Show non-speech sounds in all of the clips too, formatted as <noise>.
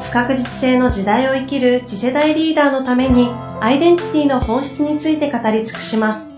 不確実性の時代を生きる次世代リーダーのためにアイデンティティの本質について語り尽くします。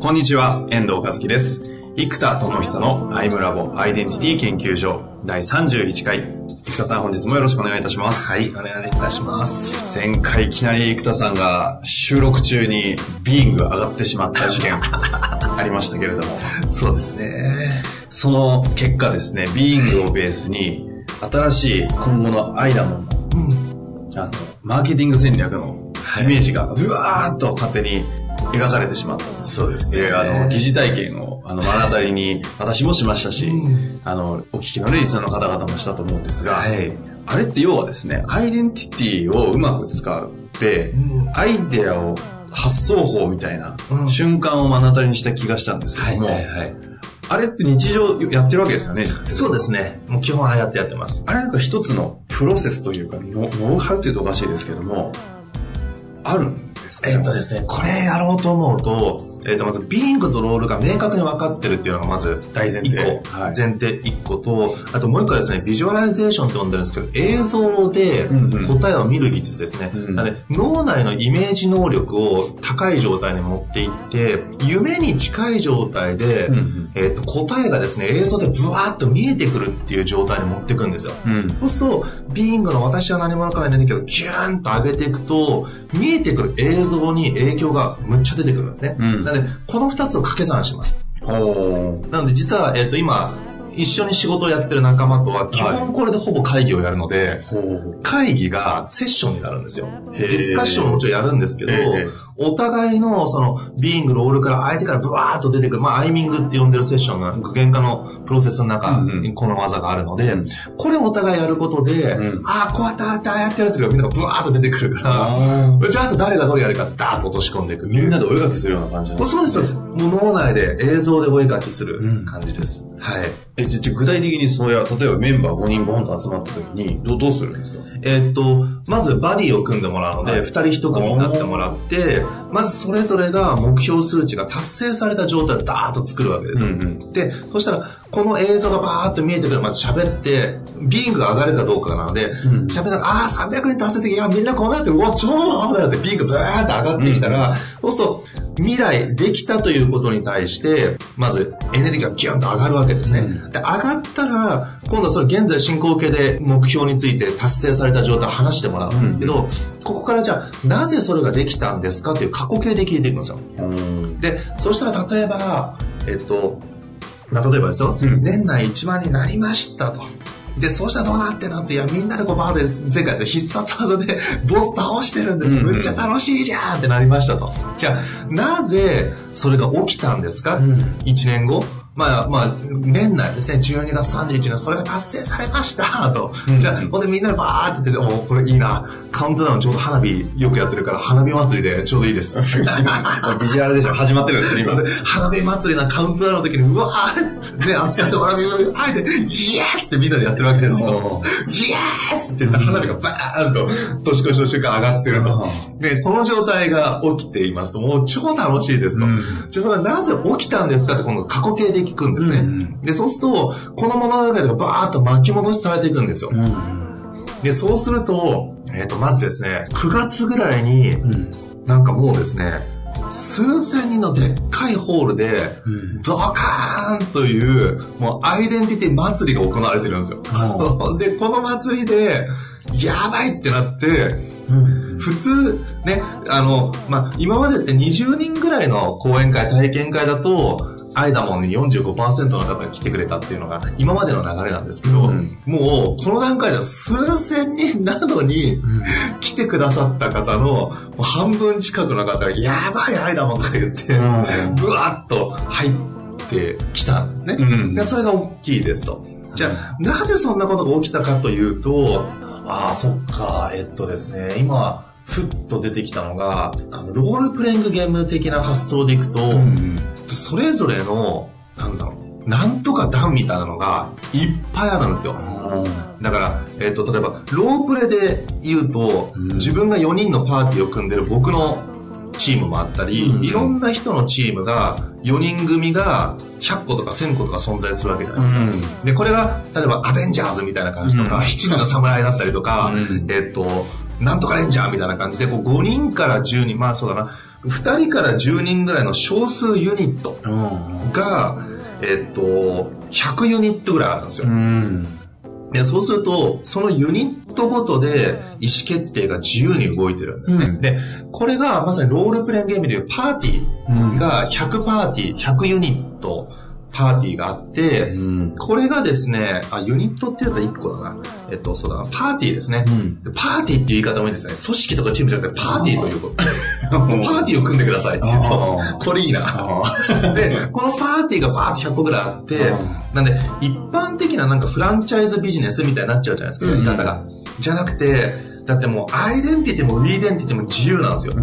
こんにちは、遠藤和樹です。生田智久のアイムラボアイデンティティ研究所第31回。生田さん本日もよろしくお願いいたします。はい、お願いいたします。前回いきなり生田さんが収録中にビーング上がってしまった事件あ <laughs> りましたけれども。そうですね。その結果ですね、ビーングをベースに新しい今後のアイダモンの、うん、あの、マーケティング戦略のイメージがうわーっと勝手に描かれてしまったと。そうですね。あの、疑似体験を、あの、目の当たりに、私もしましたし、うん、あの、お聞きのレイスの方々もしたと思うんですが、はい、あれって要はですね、アイデンティティをうまく使って、うん、アイデアを発想法みたいな瞬間を目の当たりにした気がしたんですけども、はいはいはいあれって日常やってるわけですよね。そうですね。もう基本ああやってやってます。あれなんか一つのプロセスというか、ノノウハウというとおかしいですけども、あるんですか？えっとですね、これやろうと思うと、えっ、ー、と、まず、 Being とロールが明確に分かってるっていうのがまず大前提。1個。はい、前提1個と、あともう1個はですね、ビジュアライゼーションって呼んでるんですけど、映像で答えを見る技術ですね。うんうん、なので、脳内のイメージ能力を高い状態に持っていって、夢に近い状態で、うんうん、えっ、ー、と、答えがですね、映像でブワーッと見えてくるっていう状態に持ってくるんですよ。うん、そうすると、ビーングの私は何者かないけど、ギューンと上げていくと、見えてくる映像に影響がむっちゃ出てくるんですね。うん、なので、この2つを掛け算します。なので実は、えっ、ー、と今、一緒に仕事をやってる仲間とは、基本これでほぼ会議をやるので、会議がセッションになるんですよ。ディスカッションももちろんやるんですけど、お互いのその、ビーング、ロールから相手からブワーッと出てくる、まあ、アイミングって呼んでるセッションが具現化のプロセスの中にこの技があるので、これをお互いやることで、ああ、こうやってああやってやってるみんながブワーッと出てくるから、じゃああと誰がどれやるかダーッと落とし込んでいく。みんなでお絵描きするような感じなんですか、そうです、そうです。もう脳内で映像でお絵描きする感じです。はい。え、じゃ具体的にそうや、例えばメンバー5人ボンと集まった時に、どどうするんですか？えー、っと、まずバディを組んでもらうので、二、はい、人一組になってもらって、まずそれぞれが目標数値が達成された状態をダーッと作るわけですよ。うんうん、で、そしたら、この映像がバーッと見えてくる。まで喋って、ビーングが上がるかどうかなので、喋、うん、ったら、ああ、300人達成的、いや、みんなこうなって、うわ、超アホだよって、ビーングバーッと上がってきたら、うん、そうすると、未来できたということに対して、まずエネルギーがギュンと上がるわけですね。うん、で上がったら、今度はそれ現在進行形で目標について達成された状態を話してもらうんですけど、うん、ここからじゃあ、なぜそれができたんですかっていう過去形で聞いていくんですよ。うん、で、そしたら例えば、えっと、まあ、例えばですよ、年内1万になりましたと。で、そうしたらどうなってなんて、いや、みんなでこうバーで、前回必殺技でボス倒してるんです。むっちゃ楽しいじゃんってなりましたと。じゃあ、なぜそれが起きたんですか、うん、?1 年後？まあ、まあ、年内ですね、12月31日、それが達成されましたと。うん、じゃあ、ほんでみんなでバーって言って、おこれいいな。カウントダウンちょうど花火よくやってるから、花火祭りでちょうどいいです。<laughs> ビジュアルでしょ始まってるんですね、今。花火祭りなカウントダウンの時に、うわーね、扱って花火を、あえて、イエスってみんなでやってるわけですよ。イエスって言ったら花火がバーンと年越しの瞬間上がってると。で、この状態が起きていますと、もう超楽しいですと。うん、じゃあそれはなぜ起きたんですかって、この過去形で聞くんですね。うん、で、そうすると、この物語がバーッと巻き戻しされていくんですよ。うん、で、そうすると、えっ、ー、と、まずですね、9月ぐらいに、なんかもうですね、数千人のでっかいホールで、ドカーンという、もうアイデンティティ祭りが行われてるんですよ。<laughs> で、この祭りで、やばいってなって、普通、ね、あの、まあ、今までって20人ぐらいの講演会、体験会だと、アイダモンに45%の方が来てくれたっていうのが今までの流れなんですけど、うん、もうこの段階では数千人なのに来てくださった方の半分近くの方がやばいアイダモンが言って、ぶわっと入ってきたんですね。うん。でそれが大きいですと。じゃあ、なぜそんなことが起きたかというと、ああ、そっか、えっとですね、今、ふっと出てきたのが、あのロールプレイングゲーム的な発想でいくと、それぞれの、なんだろう、なんとか団みたいなのがいっぱいあるんですよ。だから、えっ、と、例えば、ロープレで言うと、うん。自分が4人のパーティーを組んでる僕のチームもあったり、うんいろんな人のチームが、4人組が100個とか1000個とか存在するわけじゃないですか。で、これが、例えば、アベンジャーズみたいな感じとか、うん。七人の侍だったりとか、うん。えっ、と、なんとかレンジャーみたいな感じで、こう5人から10人、まあそうだな、2人から10人ぐらいの少数ユニットが、えっ、と、100ユニットぐらいあるんですよ。うん。で、そうすると、そのユニットごとで意思決定が自由に動いてるんですね。うんで、これがまさにロールプレイングゲームでいうパーティーが100パーティー、100ユニットパーティーがあって、うん。これがですね、あ、ユニットって言うと1個だな。えっと、そうだな、パーティーですね。うんでパーティーっていう言い方もいいですね。組織とかチームじゃなくて、パーティーということ。<laughs> パーティーを組んでくださいって言うとこれいいな。で、このパーティーがバーって100個ぐらいあってうん、なんで、一般的ななんかフランチャイズビジネスみたいになっちゃうじゃないですか、やり方が。じゃなくて、だってもう、アイデンティティも Wedentity も自由なんですよ。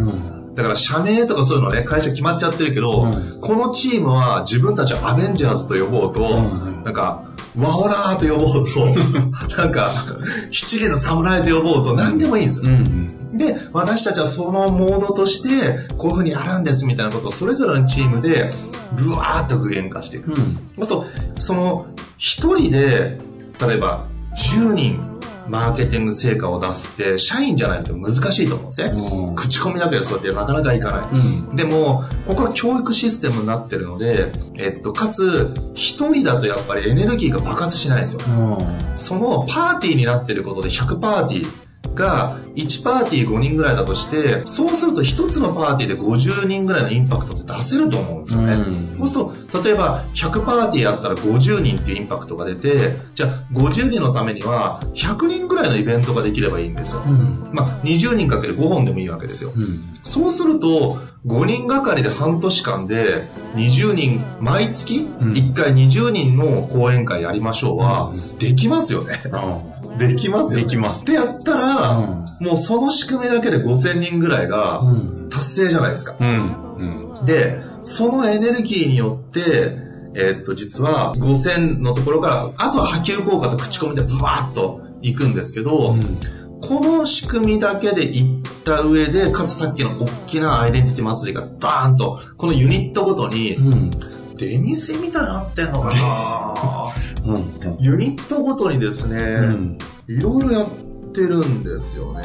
だから社名とかそういうのね、会社決まっちゃってるけど、うんこのチームは自分たちをアベンジャーズと呼ぼうと、うんなんか、ワオラーと呼ぼうと、<laughs> なんか、七人の侍と呼ぼうと、何でもいいんですよ。うん。で、私たちはそのモードとして、こういう風にやるんですみたいなことをそれぞれのチームで、ブワーっと具現化していく。うん。そうすると、その、一人で、例えば、10人、マーケティング成果を出すって、社員じゃないと難しいと思うんですね。うん口コミだけでそうやってなかなかいかない。うん。でも、ここは教育システムになってるので、えっと、かつ、一人だとやっぱりエネルギーが爆発しないんですよ。そのパーティーになってることで100パーティーが1パーティー5人ぐらいだとして、そうすると1つのパーティーで50人ぐらいのインパクトって出せると思うんですよね。うんそうすると、例えば100パーティーやったら50人っていうインパクトが出て、じゃあ50人のためには100人ぐらいのイベントができればいいんですよ。うん。まあ20人かける5本でもいいわけですよ。そうすると、5人がかりで半年間で、20人、毎月ん1回20人の講演会やりましょうは、できますよね。できますよね。できますってやったら、もうその仕組みだけで5000人ぐらいがうん。達成じゃないですか。うん。で、そのエネルギーによって、えーっと、実は5000のところから、あとは波及効果と口コミでブワーッと行くんですけど、この仕組みだけで行った上で、かつさっきの大きなアイデンティティ祭りがバーンと、このユニットごとに、うん。出店みたいになってんのかな？<laughs> うん。ユニットごとにですね、うん。いろいろやってるんですよね。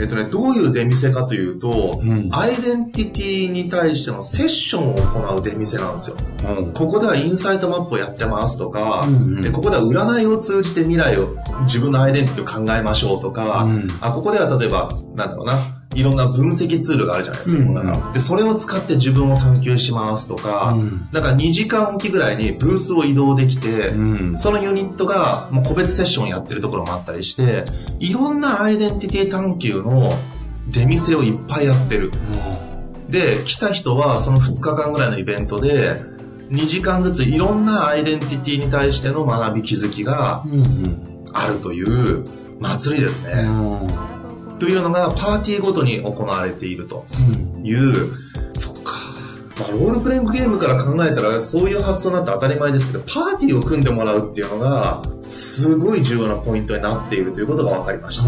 えっとね、どういう出店かというと、うんアイデンティティに対してのセッションを行う出店なんですよ。ここではインサイトマップをやってますとか、うんうんでここでは占いを通じて未来を、自分のアイデンティティを考えましょうとか、うんあここでは例えば、なんだろうな、いろんな分析ツールがあるじゃないですか、うんで、それを使って自分を探求しますとか、うんなんか2時間おきぐらいにブースを移動できて、うん。そのユニットがもう個別セッションやってるところもあったりして、いろんなアイデンティティ探求の出店をいっぱいやってる。で、来た人はその2日間ぐらいのイベントで、2時間ずついろんなアイデンティティに対しての学び気づきがうん。あるという祭りですね。というのがパーティーごとに行われているという、そっか。まあ、ロールプレイングゲームから考えたらそういう発想になって当たり前ですけど、パーティーを組んでもらうっていうのが、すごい重要なポイントになっているということが分かりました。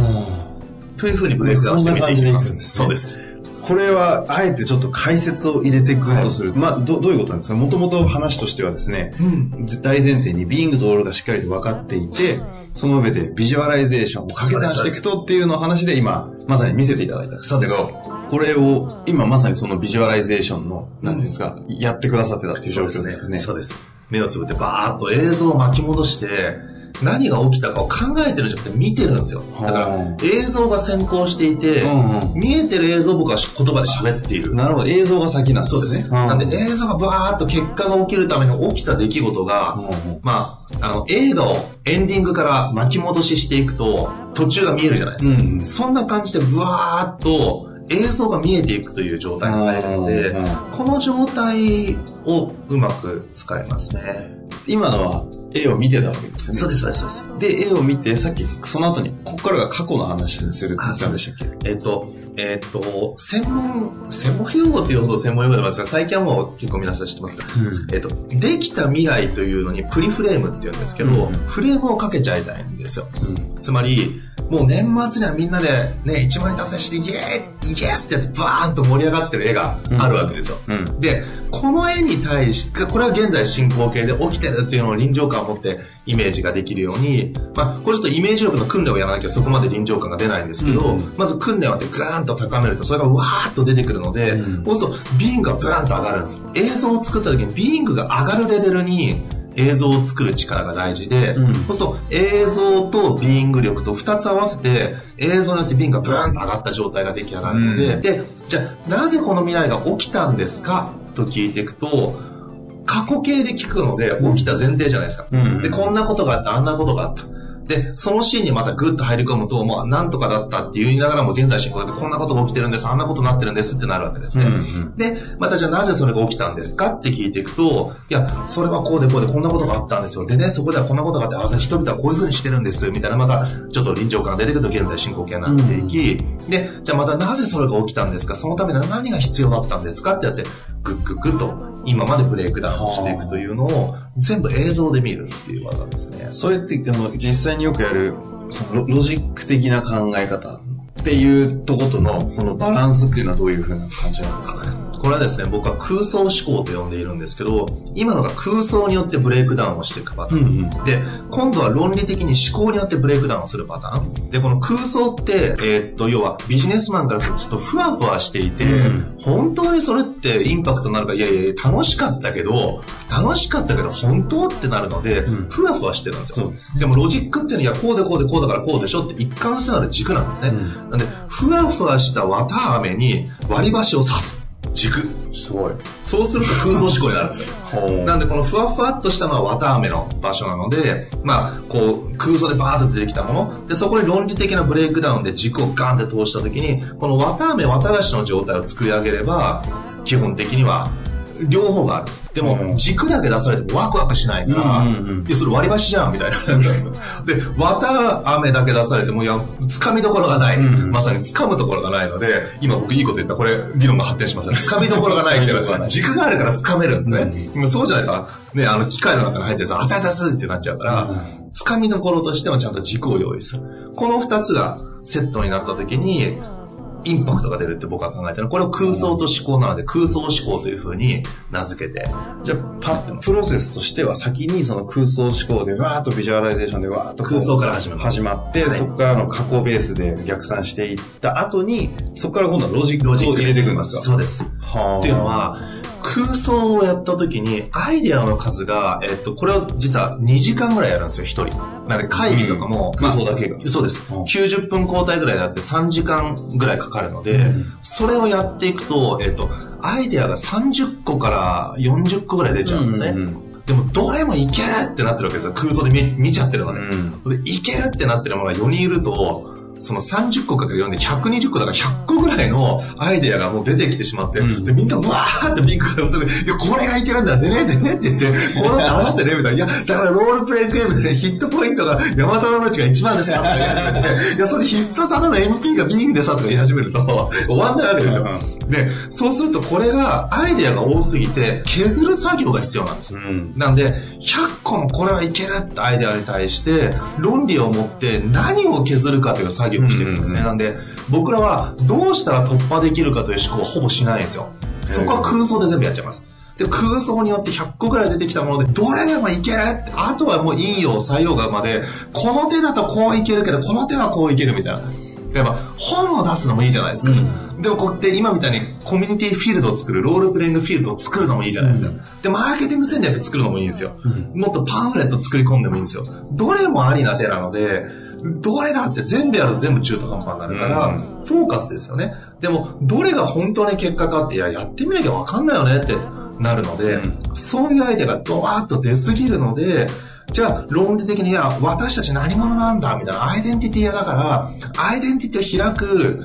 というふうにブレイクダウンしてみていきます。ねそうです。これは、あえてちょっと解説を入れていくとすると、まあど、どういうことなんですか？もともと話としてはですね、うん。大前提にビングとロールがしっかりと分かっていて、その上でビジュアライゼーションを掛け算していくとっていうのを話で今、まさに見せていただいたんですけど、これを、今まさにそのビジュアライゼーションの、なんていうんですか、やってくださってたっていう状況ですかね。そうです。目をつぶってバーッと映像を巻き戻して、何が起きたかを考えてるんじゃなくて見てるんですよ。だからは映像が先行していて、うんうん見えてる映像を僕は言葉で喋っている。なるほど、映像が先なんですね。そうですね。なんで映像がバーッと結果が起きるために起きた出来事が、うんまあ、あの、映画をエンディングから巻き戻ししていくと、途中が見えるじゃないですか。うんそんな感じでブワーッと映像が見えていくという状態になるので、この状態をうまく使いますね。今のは絵を見てたわけですよね。そうです、そうです、そうです。で、絵を見て、さっきその後に、ここからが過去の話にするって言ったんでしたっけ？えっと、えっと、専門、専門用語って言うほど専門用語でますが、最近はもう結構皆さん知ってますが、えっと、できた未来というのにプリフレームって言うんですけど、うんフレームをかけちゃいたいんですよ。つまり、もう年末にはみんなでね、1万人達成して、イエーイイエスってやってバーンと盛り上がってる絵があるわけですよ。うんで、この絵に対して、これは現在進行形で起きてるっていうのを臨場感を持ってイメージができるように、まあ、これちょっとイメージ力の訓練をやらなきゃそこまで臨場感が出ないんですけど、うん。まず訓練をやってグーンと高めると、それがわーっと出てくるので、うん。そうするとビーイングがブーンと上がるんですよ。映像を作った時にビーイングが上がるレベルに映像を作る力が大事で、うん。そうすると映像とビーイング力と2つ合わせて映像によってビーイングがブーンと上がった状態が出来上がるので、うん。で、じゃあなぜこの未来が起きたんですか？と聞いていくと、過去形で聞くので起きた前提じゃないですか。うんで、こんなことがあった、あんなことがあった。で、そのシーンにまたグッと入り込むと、まあ、なんとかだったって言いながらも、現在進行でこんなことが起きてるんです、あんなことになってるんですってなるわけですね。うんうんで、またじゃあなぜそれが起きたんですかって聞いていくと、いや、それはこうでこうでこんなことがあったんですよ。でね、そこではこんなことがあって、あ、人々はこういう風にしてるんです、みたいな、またちょっと臨場感が出てくると現在進行形になっていき、で、じゃあまたなぜそれが起きたんですか？そのためには何が必要だったんですか？ってやって、グッグッグッと今までブレイクダウンしていくというのを全部映像で見るっていう技ですね。それって、あの、実際によくやる、そのロロジック的な考え方っていうとことの、このバランスっていうのはどういう風な感じなんですかね？これはですね、僕は空想思考と呼んでいるんですけど、今のが空想によってブレイクダウンをしていくパターン。うんで、今度は論理的に思考によってブレイクダウンするパターン。で、この空想って、えーっと、要はビジネスマンからするとちょっとふわふわしていて、うん本当にそれってインパクトになるか、いやいやいや、楽しかったけど、楽しかったけど本当ってなるので、うんふわふわしてるんですよ。ですでもロジックっていうのは、いや、こうでこうでこうだからこうでしょって一貫してなる軸なんですね。うんなんで、ふわふわした綿飴に割り箸を刺す。軸。すごい。そうすると空想思考になるんですよ。ほなんでこのふわふわっとしたのは綿飴の場所なので、まあ、こう空想でバーッと出てきたもの、で、そこに論理的なブレイクダウンで軸をガンって通した時に、この綿飴綿菓子の状態を作り上げれば、基本的には、両方があるんです。でも、うん軸だけ出されてもワクワクしないから、うんうんうんいや、それ割り箸じゃん、みたいな。で、綿飴だけ出されても、いや、掴みどころがない。うんまさに掴むところがないので、今僕いいこと言った、これ、議論が発展しました。掴みどころがないっていうのは、軸があるから掴めるんですね。今そうじゃないか。ね、あの、機械の中に入ってさ、熱々熱々ってなっちゃうから、掴みどころとしてもちゃんと軸を用意する。この二つがセットになった時に、インパクトが出るって僕は考えてる。これを空想と思考なので、空想思考という風に名付けて、じゃあ、パップロセスとしては先にその空想思考でわーっとビジュアライゼーションでわーっと空想から始まる始まって、はい。そこからの過去ベースで逆算していった。後に、そこから今度はロジックをロジック入れていくんですか？そうです。はあ。っていうのは、空想をやった時に、アイデアの数が、えっと、これを実は2時間ぐらいやるんですよ、一人。なので会議とかも、うん空想だけがそうです。うん90分交代ぐらいであって3時間ぐらいかかるので、うんそれをやっていくと、えっと、アイデアが30個から40個ぐらい出ちゃうんですね。でも、どれもいけるってなってるわけですよ。空想で見見ちゃってるので。うんで、いけるってなってるものが4人いると、その30個かける4で120個だから100個ぐらいのアイデアがもう出てきてしまって、うんで、みんなわーってビッグカラする。いや、これがいけるんだ、でね、でねって言って、この合わせてね、みたいな。いや、だからロールプレイゲームでね、ヒットポイントが山田のちが一番ですから、とか言い始めて、いや、それ必殺技の MP がビーンでさ、とか言い始めると、終わんないわけですよ。で、そうするとこれが、アイデアが多すぎて、削る作業が必要なんです。うんなんで、100個のこれはいけるってアイデアに対して、論理を持って何を削るかという作業をしてるんですね。うんなんで、僕らはどうしたら突破できるかという思考はほぼしないんですよ。そこは空想で全部やっちゃいます。で、空想によって100個ぐらい出てきたもので、どれでもいけるって、あとはもう陰陽採用学まで、この手だとこういけるけど、この手はこういけるみたいな。やっぱ本を出すのもいいじゃないですか。でもこうやって今みたいにコミュニティフィールドを作る、ロールプレイングフィールドを作るのもいいじゃないですか。で、マーケティング戦略作るのもいいんですよ。もっとパンフレット作り込んでもいいんですよ。どれもありな手なので、どれだって全部やると全部中途半端になるから、うんフォーカスですよね。でも、どれが本当に結果かって、いや、やってみなきゃわかんないよねってなるので、うそういうアイデアがドワーッと出すぎるので、じゃあ、論理的に、いや、私たち何者なんだみたいな、アイデンティティ屋だから、アイデンティティを開く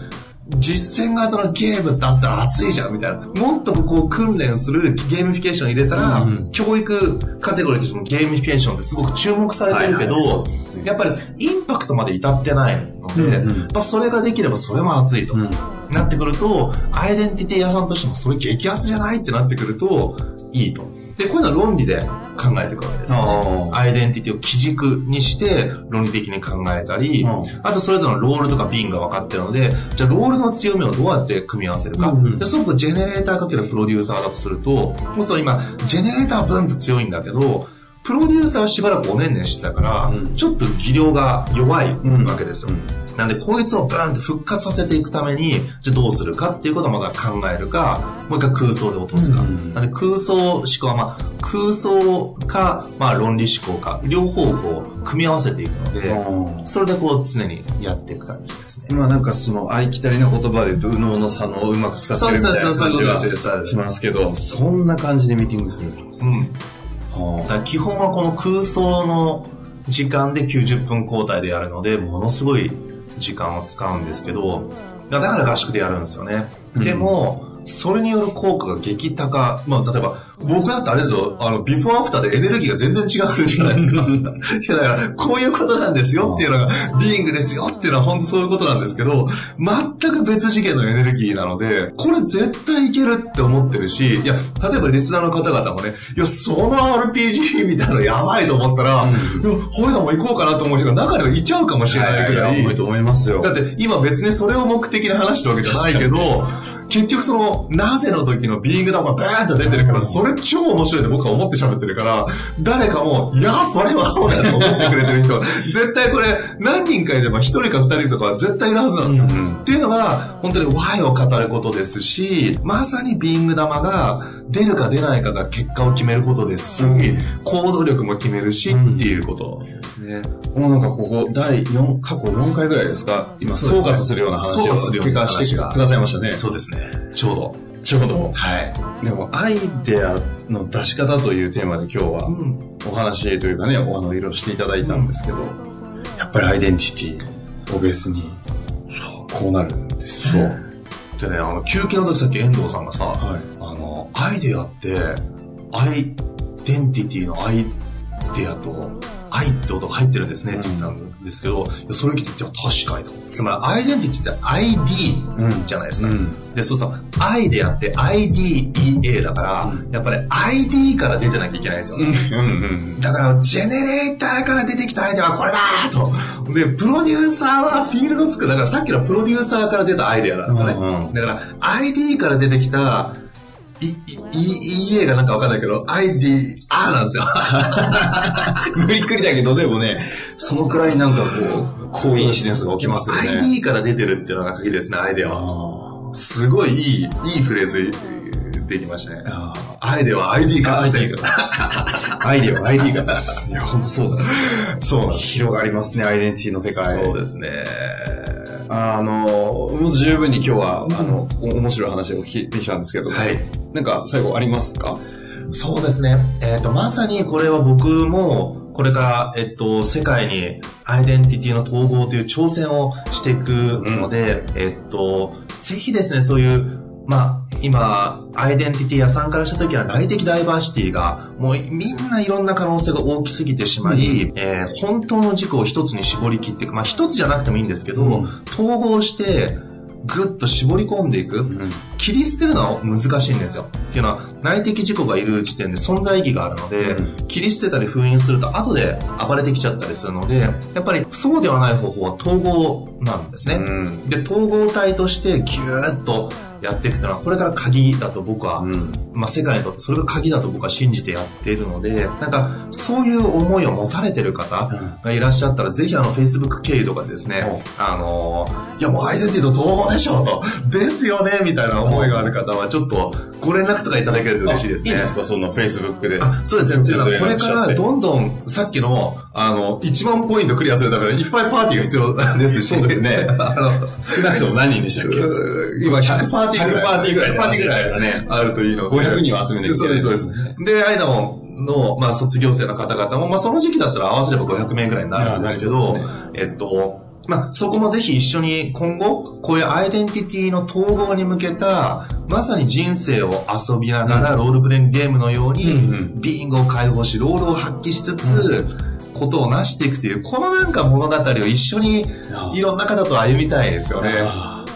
実践型のゲームだったら熱いじゃんみたいな。もっとこう訓練するゲーミフィケーション入れたら、うん、教育カテゴリーとしてもゲーミフィケーションってすごく注目されてるけど、はいはい、やっぱりインパクトまで至ってないので、うんうん、まあ、それができればそれも熱いと。うんなってくると、アイデンティティ屋さんとしてもそれ激アツじゃないってなってくると、いいと。で、こういうのは論理で考えていくわけですね。アイデンティティを基軸にして論理的に考えたり、あとそれぞれのロールとかビンが分かってるので、じゃあロールの強みをどうやって組み合わせるか。うんうん、ですごくジェネレーターかけるプロデューサーだとすると、もうそう今、ジェネレーター分と強いんだけど、プロデューサーはしばらくおねんねんしてたから、うん、ちょっと技量が弱いわけですよ。うんなんで、こいつをブーンと復活させていくために、じゃあどうするかっていうことをまだ考えるか、もう一回空想で落とすか。うん、なんで、空想思考は、まあ、空想か、まあ、論理思考か、両方こう、組み合わせていくので、それでこう、常にやっていく感じですね。まあ、なんかその、ありきたりな言葉で言うと、右脳の左脳をうまく使ってるみたいな感じがしますけど、そんな感じでミーティングするんです。うん。はあ、基本はこの空想の時間で90分交代でやるので、ものすごい時間を使うんですけど、だから合宿でやるんですよね。でも、それによる効果が激高。まあ、例えば、僕だってあれですよ、あの、ビフォーアフターでエネルギーが全然違うじゃないですか。いや、だから、こういうことなんですよっていうのが、ビーイングですよっていうのは本当そういうことなんですけど、全く別次元のエネルギーなので、これ絶対いけるって思ってるし、いや、例えばリスナーの方々もね、いや、その RPG みたいなのやばいと思ったら、うん、いや、こういうのも行こうかなと思う人が中にはいちゃうかもしれないぐらい。いいと思いますよ。だって今別にそれを目的に話してるわけじゃないけど、結局その、なぜの時のビーイング玉バーンと出てるから、それ超面白いって僕は思って喋ってるから、誰かも、いや、それはそうだと思ってくれてる人、<laughs> 絶対これ、何人かいれば一人か二人とかは絶対いるはずなんですよ。うんうん、っていうのが、本当に Y を語ることですし、まさにビーイング玉が出るか出ないかが結果を決めることですし、うん、行動力も決めるし、っていうことですね。もうなんかここ、第4、過去4回ぐらいですか？今、総括するような話を結果してくださいましたね。そうですね。ちょうど。ちょうど。はい。でも、アイデアの出し方というテーマで今日は、お話というかね、あの、していただいたんですけど、やっぱりアイデンティティをベースに、そう、こうなるんですね。そう。でね、あの、休憩の時さっき遠藤さんがさ、はい、あの、アイデアって、アイデンティティのアイデアと、愛って音が入ってるんですねって言ったんですけど、うん、それ聞いて、確かにと。つまり、アイデンティティって ID じゃないですか。うん、で、そうすると、I であって IDEA だから、うん、やっぱり ID から出てなきゃいけないですよね。だから、ジェネレーターから出てきたアイデアはこれだと。で、プロデューサーはフィールド作る。だからさっきのプロデューサーから出たアイデアなんですよね。だから、ID から出てきたい、い、EA がなんかわかんないけど、ID、あーなんですよ。<laughs> 無理くりだけど、でもね、そのくらいなんかこう、好インシデンスが起きますよね。ID から出てるっていうのが鍵ですね、アイデアは。すごいいい、いいフレーズできましたね。アイデアは ID からですね。アイデアは ID からです。いや、本当そうだね。そうなん広がりますね、アイデンティティの世界。そうですね。あの、もう十分に今日は、あの、面白い話を聞いてきたんですけど、はい。なんか最後ありますか？そうですね。えっ、ー、と、まさにこれは僕も、これから、えっと、世界にアイデンティティの統合という挑戦をしていくので、うん、えっと、ぜひですね、そういう、まあ、今、アイデンティティ屋さんからした時は内的ダイバーシティが、もうみんないろんな可能性が大きすぎてしまい、うん、えー、本当の軸を一つに絞り切っていく。まあ一つじゃなくてもいいんですけど、うん、統合して、ぐっと絞り込んでいく、うん、切り捨てるのは難しいんですよ。っていうのは、内的事故がいる時点で存在意義があるので、うん、切り捨てたり封印すると後で暴れてきちゃったりするので、やっぱりそうではない方法は統合なんですね。うん、で、統合体としてギューッとやっていくというのは、これから鍵だと僕は、うん、まあ世界にとってそれが鍵だと僕は信じてやっているので、なんかそういう思いを持たれてる方がいらっしゃったら、ぜひあの Facebook 経由とかでですね、あのー、いやもうアイデンティティと統合でしょと、ですよねみたいな思いがある方は、ちょっとご連絡とかいただけると嬉しいですね。いいですか？その Facebook で。あ、そうですね。これからどんどんさっきの、あの、1万ポイントクリアするためにいっぱいパーティーが必要ですし。そうですね。<laughs> あの、少なくとも何人でしたっけ？今100パーティーぐらい。100パーティーぐらい。100パーティーぐらいね、あるといいので。500人は集めてそうです、そうです。で、アイダモンの、まあ、卒業生の方々も、まあ、その時期だったら合わせれば500名ぐらいになるんですけど、ね、えっと、まあ、そこもぜひ一緒に今後、こういうアイデンティティの統合に向けた、まさに人生を遊びながら、ロールプレイングゲームのように、ビーイングを解放し、ロールを発揮しつつ、ことを成していくという、このなんか物語を一緒に、いろんな方と歩みたいですよね。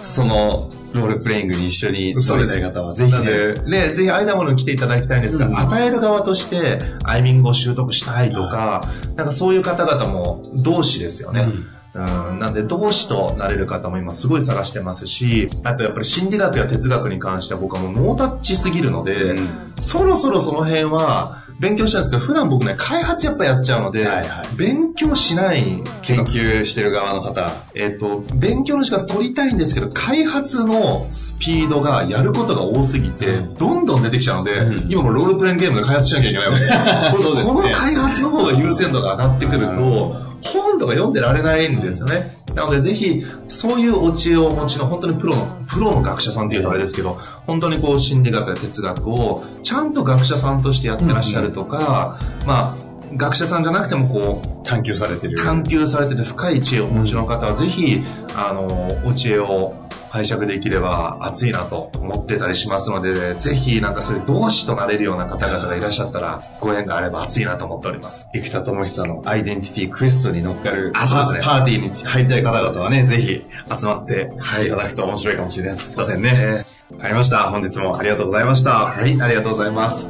その、ロールプレイングに一緒にされたい方はぜひね。ね、ぜひアイダモルに来ていただきたいんですが、うん、与える側としてアイミングを習得したいとか、なんかそういう方々も同志ですよね。うんうん、なんで、同志となれる方も今すごい探してますし、あとやっぱり心理学や哲学に関しては僕はもうノータッチすぎるので、うん、そろそろその辺は勉強したんですけど、普段僕ね、開発やっぱやっちゃうので、はいはい、勉強しない。研究してる側の方。えっ、ー、と、勉強の時間取りたいんですけど、開発のスピードがやることが多すぎて、どんどん出てきちゃうので、うん、今もロールプレインゲームで開発しなきゃいけないわけ。<laughs> <laughs> でね、この開発の方が優先度が上がってくると、本とか読んでられないんですよね。なのでぜひ、そういうお知恵をお持ちの本当にプロの、プロの学者さんっていうとあれですけど、本当にこう心理学や哲学をちゃんと学者さんとしてやってらっしゃるとか、うん、まあ、学者さんじゃなくてもこう、探求されてる。探求されてて深い知恵をお持ちの方はぜひ、あの、お知恵を拝借できれば熱いなと思ってたりしますので、ぜひなんかそういう同志となれるような方々がいらっしゃったら、ご縁があれば熱いなと思っております。生田智久のアイデンティティクエストに乗っかる、あ、そうですね。パーティーに入りたい方々はね、ぜひ集まっていただくと面白いかもしれませんね。わ、かりました。本日もありがとうございました。はい、ありがとうございます。